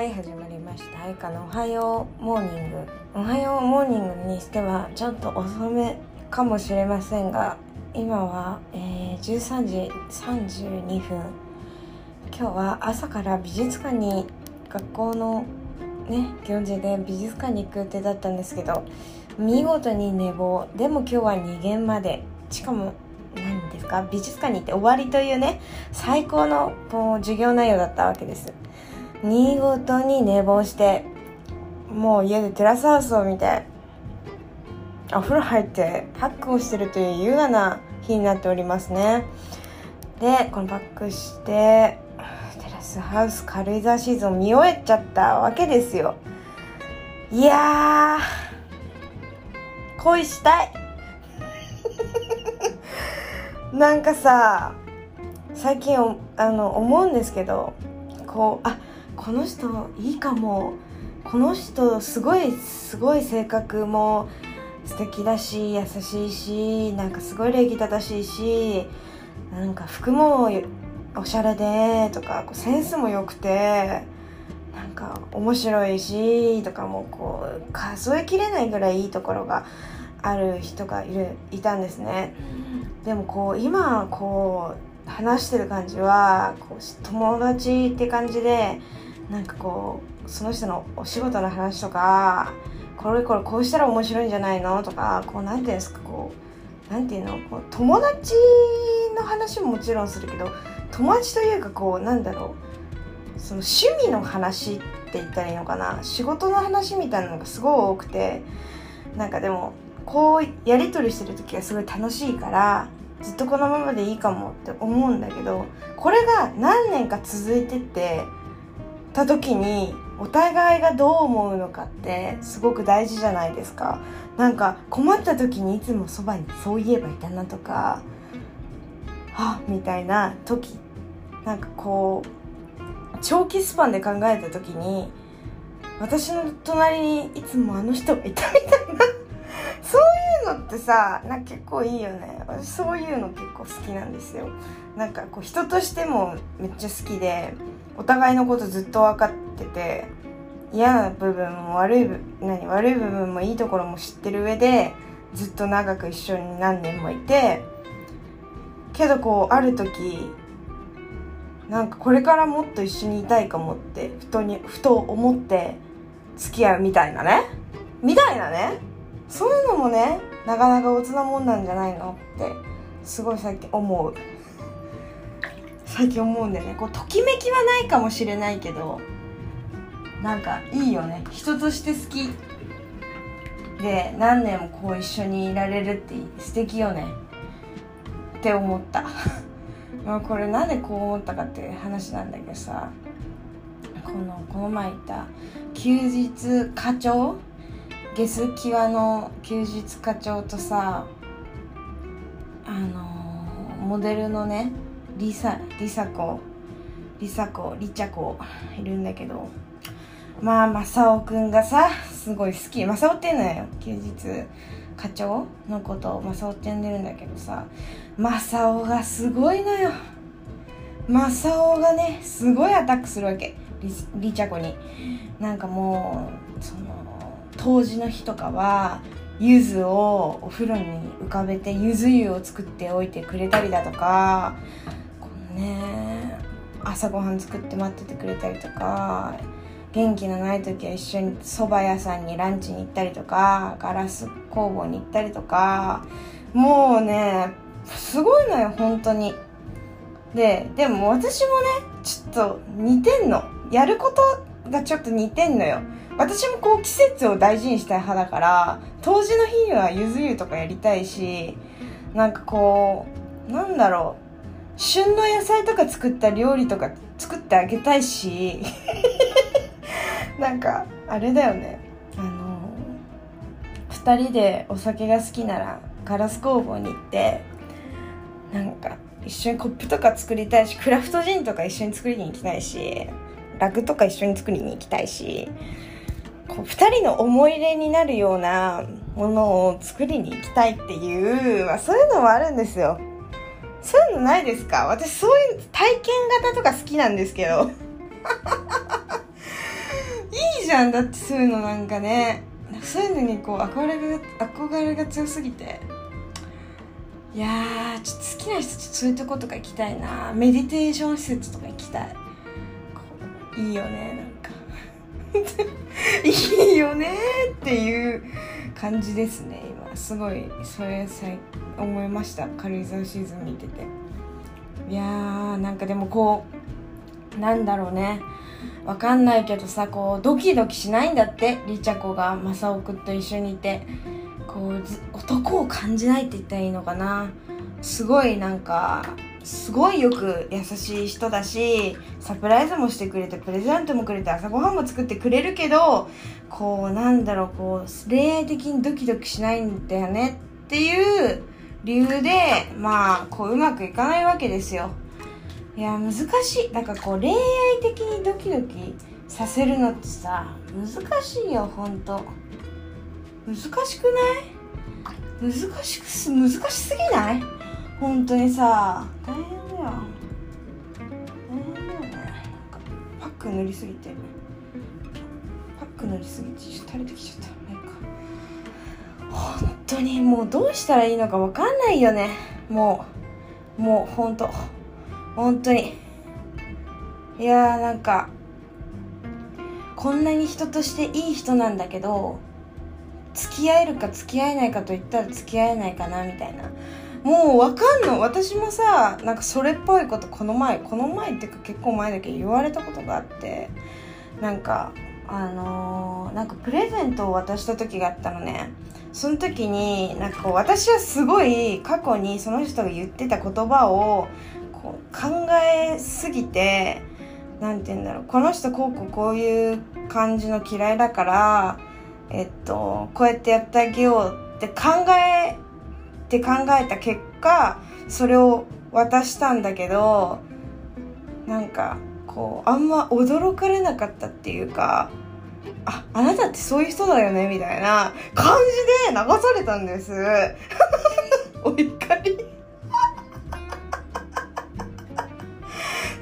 はい始まりました。愛花のおはよう。モーニング。おはようモーニングにしてはちょっと遅めかもしれませんが今は、えー、13時32分。今日は朝から美術館に学校のね行事で美術館に行く予定だったんですけど見事に寝坊。でも今日は2限まで。しかも何ですか？美術館に行って終わりというね最高のこう授業内容だったわけです。見事に寝坊してもう家でテラスハウスを見てお風呂入ってパックをしてるという優雅な日になっておりますね。でこのパックしてテラスハウス軽井沢シーズンを見終えちゃったわけですよ。いや恋したい。なんかさ最近あの思うんですけどこうあこの人いいかも。この人すごいすごい性格も素敵だし優しいしなんかすごい礼儀正しいしなんか服もおしゃれでとかセンスも良くてなんか面白いしとかもこう数えきれないぐらいいいところがある人がいるいたんですね。でもこう今こう話してる感じはこう友達って感じでなんかこうその人のお仕事の話とかこれこれこうしたら面白いんじゃないのとかこうなんていうんですかこうなんていうのこう友達の話ももちろんするけど友達というかこうなんだろうその趣味の話って言ったらいいのかな仕事の話みたいなのがすごい多くてなんかでもこうやり取りしてる時がすごい楽しいからずっとこのままでいいかもって思うんだけどこれが何年か続いてってた時にお互いがどう思うのかってすごく大事じゃないですか。なんか困った時にいつもそばにそういえばいたなとかあみたいな時。なんかこう長期スパンで考えた時に私の隣にいつもあの人がいたみたいな。そういうのってさなんか結構いいよね。私そういうの結構好きなんですよ。なんかこう人としてもめっちゃ好きでお互いのことずっと分かってて嫌な部分も悪い何悪い部分もいいところも知ってる上でずっと長く一緒に何年もいてけどこうある時なんかこれからもっと一緒にいたいかもってふとにふと思って付き合うみたいなね。みたいなね。そういうのもねなかなかおつなもんなんじゃないのってすごい最近思う。最近思うんだよね。こうときめきはないかもしれないけどなんかいいよね。人として好きで何年もこう一緒にいられるって素敵よね。って思った。まあこれなんでこう思ったかっていう話なんだけどさ。このこの前言った休日課長？ゲス？キワの休日課長とさあの、モデルのねリサリサ子。リサ子リチャ子。いるんだけど。まあ正雄くんがさすごい好き。正雄っていうのよ。休日課長のことを。正雄って呼んでるんだけどさ。正雄がすごいのよ。正雄がねすごいアタックするわけ。リリチャ子に。なんかもうその当時の日とかは柚子をお風呂に浮かべて柚子湯を作っておいてくれたりだとかね。朝ごはん作って待っててくれたりとか元気のない時は一緒に蕎麦屋さんにランチに行ったりとかガラス工房に行ったりとかもうねすごいのよ本当に。ででも私もねちょっと似てんの。やることがちょっと似てんのよ。私もこう季節を大事にしたい派だから当時の日にはゆず湯とかやりたいしなんかこうなんだろう。旬の野菜とか作った料理とか作ってあげたいし なんかあれだよね。あの2人でお酒が好きならガラス工房に行ってなんか一緒にコップとか作りたいしクラフトジンとか一緒に作りに行きたいしラグとか一緒に作りに行きたいしこう2人の思い出になるようなものを作りに行きたいっていう、まあ、そういうのもあるんですよ。そういうのないですか？私そういう体験型とか好きなんですけど。いいじゃん。だってそういうのなんかね。そういうのにこう憧れが憧れが強すぎて。いやーちょっと好きな人そういうとことか行きたいな。メディテーション施設とか行きたい。いいよねなんか。いいよね っていう感じですね今。すごいそれさ思いました。軽井沢シーズン見てて。いやーなんかでもこうなんだろうね。わかんないけどさこうドキドキしないんだって。リチャコが正雄くんと一緒にいて。こう男を感じないって言ったらいいのかな。すごいなんかすごいよく優しい人だしサプライズもしてくれてプレゼントもくれて朝ごはんも作ってくれるけどこうなんだろうこう恋愛的にドキドキしないんだよねっていう理由でまあこううまくいかないわけですよ。いや難しい。なんかこう恋愛的にドキドキさせるのってさ難しいよほんと。難しくない？難しくす難しすぎない？本当にさ大変だよ。大変だよね。なんかパック塗りすぎてパック塗りすぎてちょっと垂れてきちゃった。本当にもうどうしたらいいのか分かんないよね。もう。もう本当本当に。いやーなんか。こんなに人としていい人なんだけど付き合えるか付き合えないかと言ったら付き合えないかなみたいな。もうわかんの。私もさなんかそれっぽいことこの前この前っていうか結構前だけど言われたことがあってなんかあのー、なんかプレゼントを渡した時があったのね。その時になんかこう私はすごい過去にその人が言ってた言葉をこう考えすぎて何て言うんだろう。この人こうこうこういう感じの嫌いだからえっとこうやってやってあげようって考えて考えた結果それを渡したんだけどなんかこうあんま驚かれなかったっていうかああなたってそういう人だよねみたいな感じで流されたんです。お怒り。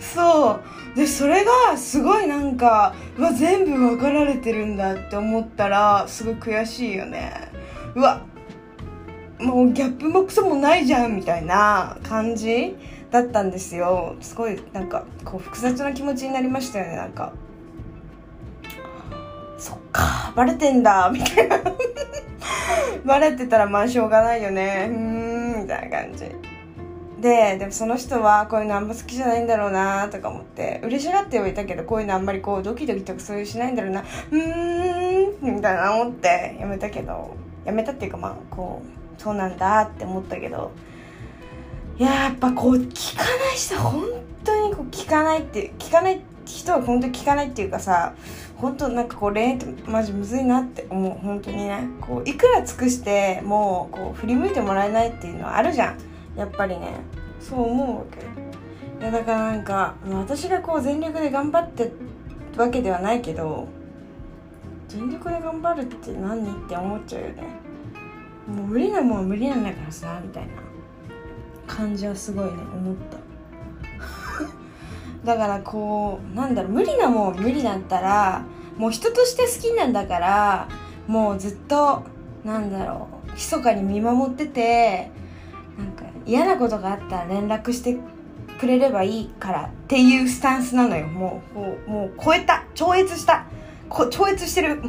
そう。でそれがすごいなんかうわ全部分かられてるんだって思ったらすごい悔しいよね。うわもうギャップもクソもないじゃんみたいな感じだったんですよ。すごいなんかこう複雑な気持ちになりましたよねなんかバレてんだ。みたいな。バレてたらまあしょうがないよね。うんみたいな感じ。ででもその人はこういうのあんま好きじゃないんだろうなとか思って。嬉しがってはいたけどこういうのあんまりこうドキドキとかそういうしないんだろうな。うーんみたいな思って。やめたけど。やめたっていうかまあこうそうなんだって思ったけど。やっぱこう聞かない人本当にこう聞かないって聞かない人は本当に聞かないっていうかさ本当なんかこう恋愛ってマジむずいなって思う。本当にね。こういくら尽くしてもうこう振り向いてもらえないっていうのはあるじゃん。やっぱりね。そう思うわけ。いやだからなんか私がこう全力で頑張ってわけではないけど全力で頑張るって何って思っちゃうよね。もう無理なもんは無理なんだからさみたいな感じはすごいね思った。だからこうなんだろう無理なもん無理だったらもう人として好きなんだからもうずっとなんだろう密かに見守っててなんか嫌なことがあったら連絡してくれればいいからっていうスタンスなのよ。もうもうもう超えた超越したこ超越してる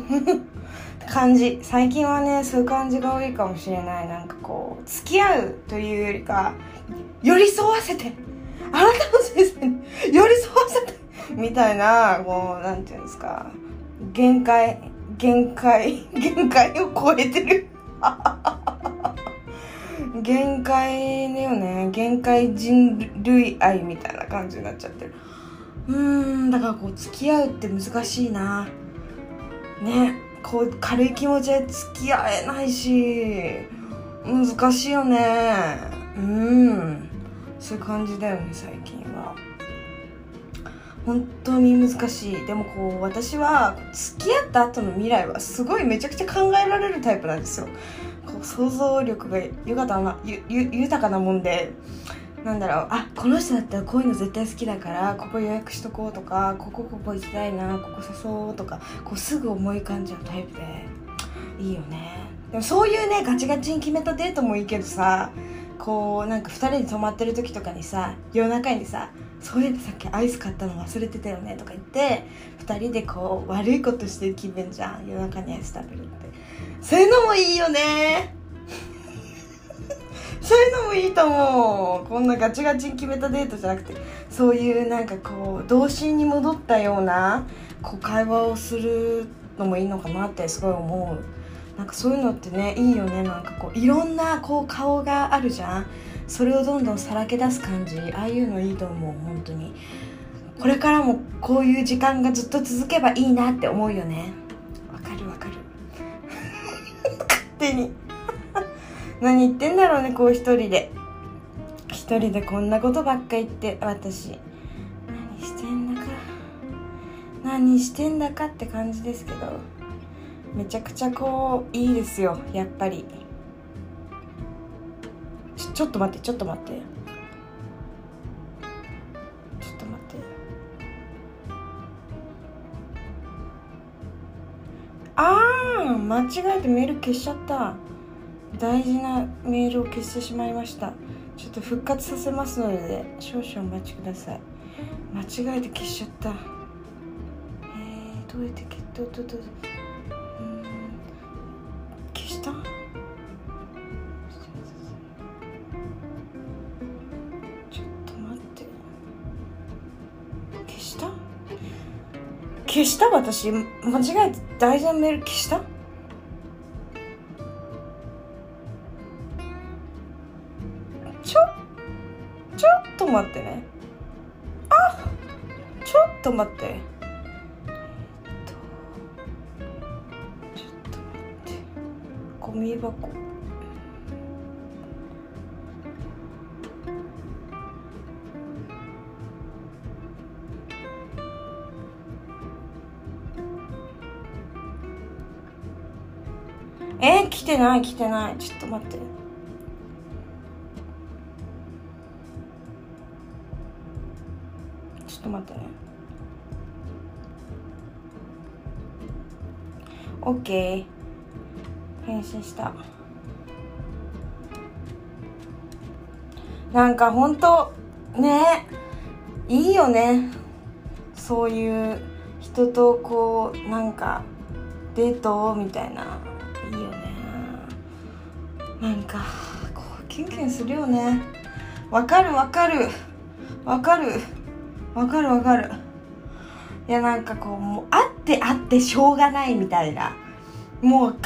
感じ。最近はねそういう感じが多いかもしれない。なんかこう付き合うというよりか寄り添わせて。あなたの先生に寄り添わせてみたいなこうなんていうんですか。限界限界限界を超えてる。限界だよね。限界人類愛みたいな感じになっちゃってる。うーんだからこう付き合うって難しいな。ね。こう軽い気持ちで付き合えないし難しいよね。うん。そういう感じだよね最近は。本当に難しい。でもこう私は付き合った後の未来はすごいめちゃくちゃ考えられるタイプなんですよ。こう想像力が豊かなゆゆ豊かなもんで。なんだろう。あこの人だったらこういうの絶対好きだからここ予約しとこうとかここここ行きたいなここ誘おうとかこうすぐ思い浮かんじゃうタイプで。いいよね。でもそういうねガチガチに決めたデートもいいけどさこうなんか2人で泊まってる時とかにさ夜中にさ「そういえばさっきアイス買ったの忘れてたよね」とか言って2人でこう悪いことしてる気分じゃん。夜中にアイス食べるって。そういうのもいいよね。そういうのもいいと思う。こんなガチガチに決めたデートじゃなくてそういうなんかこう童心に戻ったようなこう会話をするのもいいのかなってすごい思う。なんかそういうのってねいいよね。なんかこういろんなこう顔があるじゃん。それをどんどんさらけ出す感じ。ああいうのいいと思う。本当に。これからもこういう時間がずっと続けばいいなって思うよね。わかるわかる。勝手に。何言ってんだろうねこう一人で。一人でこんなことばっか言って。私。何してんだか。何してんだかって感じですけど。めちゃくちゃこういいですよやっぱり。ちょっと待ってちょっと待って。ちょっと待って。ああ間違えてメール消しちゃった。大事なメールを消してしまいました。ちょっと復活させますので少々お待ちください。間違えて消しちゃった。えー、どうやって消どどどうん消した？私間違えて大事なメール消した？ちょちょっと待ってね。あちょっと待って。ちょっと待って。ゴミ箱。来てない来てないちょっと待ってちょっと待ってね。オッケー。返信した。なんかほんと、ねいいよね。そういう人とこう、なんか、デートみたいな。なんか、こう、キュンキュンするよね。わかるわかる。わかる。わかるわかるいやなんかこうもうあってあってしょうがないみたいなもう考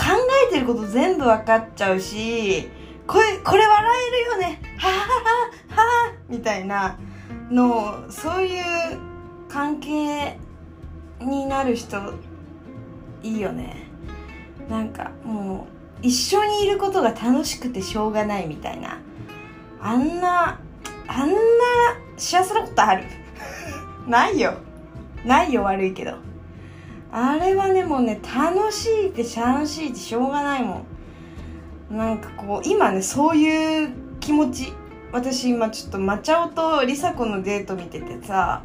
えてること全部分かっちゃうしこれこれ笑えるよねはははははみたいなのそういう関係になる人いいよねなんかもう一緒にいることが楽しくてしょうがないみたいな。あんなあんな幸せなことある？ないよ。ないよ悪いけど。あれはねもうね楽しいって楽しいってしょうがないもん。なんかこう今ねそういう気持ち。私今ちょっとマチャオと梨紗子のデート見ててさ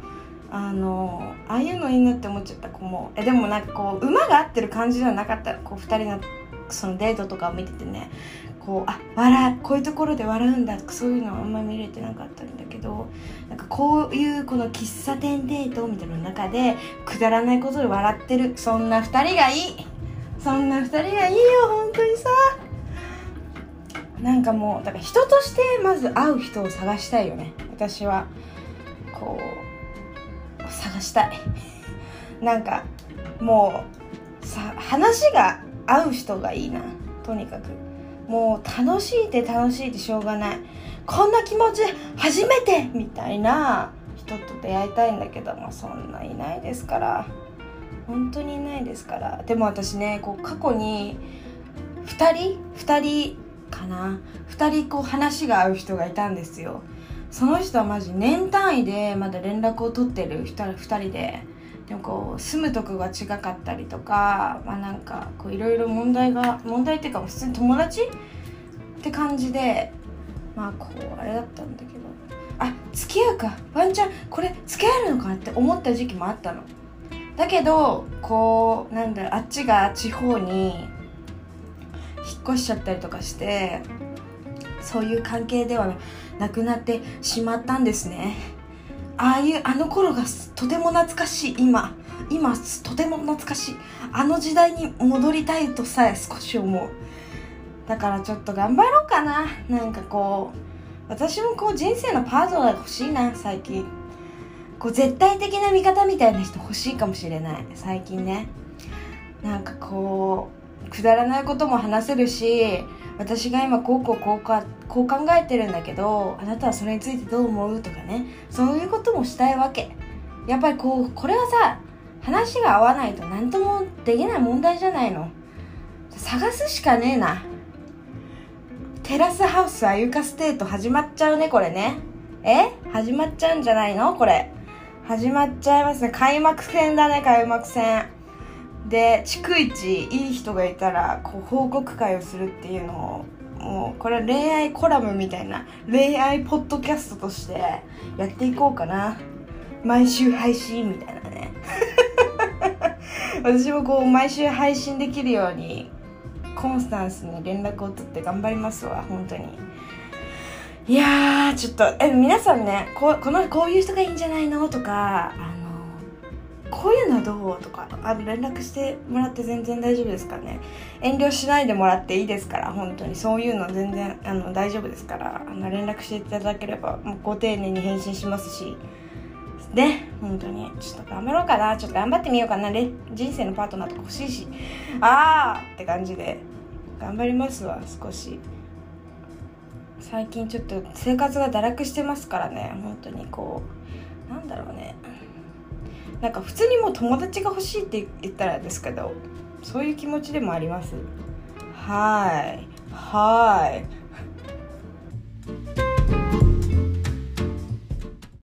あのああいうのいいなって思っちゃった子も。えでもなんかこう馬が合ってる感じではなかった。こう2人のそのデートとかを見ててねこうあ笑こういうところで笑うんだとかそういうのはあんま見れてなかったんだけどなんかこういうこの喫茶店デートみたいな中でくだらないことで笑ってるそんな2人がいいそんな2人がいいよ本当にさ。なんかもうだから人としてまず会う人を探したいよね私は。こう探したい。なんかもうさ話が合う人がいいなとにかく。もう楽しいって楽しいってしょうがない。こんな気持ち初めてみたいな人と出会いたいんだけどもそんないないですから。本当にいないですから。でも私ねこう過去に2人2人かな。2人こう話が合う人がいたんですよ。その人はマジ年単位でまだ連絡を取ってる 2, 2人で。でもこう住むとこが違かったりとかまあなんかこういろいろ問題が問題っていうか普通に友達？って感じでまあこうあれだったんだけど。あ付き合うか。ワンチャンこれ付き合えるのかって思った時期もあったの。だけどこうなんだろうあっちが地方に引っ越しちゃったりとかしてそういう関係ではなくなってしまったんですね。ああいうあの頃がとても懐かしい。今今とても懐かしい。あの時代に戻りたいとさえ少し思う。だからちょっと頑張ろうかな。なんかこう私もこう人生のパートナーが欲しいな最近。こう絶対的な味方みたいな人欲しいかもしれない。最近ね。なんかこうくだらないことも話せるし私が今こうこうこうかこう考えてるんだけどあなたはそれについてどう思うとかねそういうこともしたいわけ。やっぱりこうこれはさ話が合わないと何ともできない問題じゃないの。探すしかねえな。テラスハウスアロハステート始まっちゃうねこれね。え？始まっちゃうんじゃないの？これ。始まっちゃいますね。開幕戦だね開幕戦。で逐一いい人がいたらこう報告会をするっていうのをもうこれ恋愛コラムみたいな恋愛ポッドキャストとしてやっていこうかな。毎週配信みたいなね。私もこう毎週配信できるようにコンスタンスに連絡を取って頑張りますわ本当に。いやーちょっとえ皆さんねここのこういう人がいいんじゃないの？とかあこういうのどうとかあの連絡してもらって全然大丈夫ですかね。遠慮しないでもらっていいですから本当に。そういうの全然あの大丈夫ですから。あの連絡していただければもうご丁寧に返信しますし。ね本当に。ちょっと頑張ろうかな。ちょっと頑張ってみようかな。人生のパートナーとか欲しいし。あーって感じで。頑張りますわ少し。最近ちょっと生活が堕落してますからね。本当にこうなんだろうね。なんか普通にもう友達が欲しいって言ったらですけどそういう気持ちでもあります。はい。はい。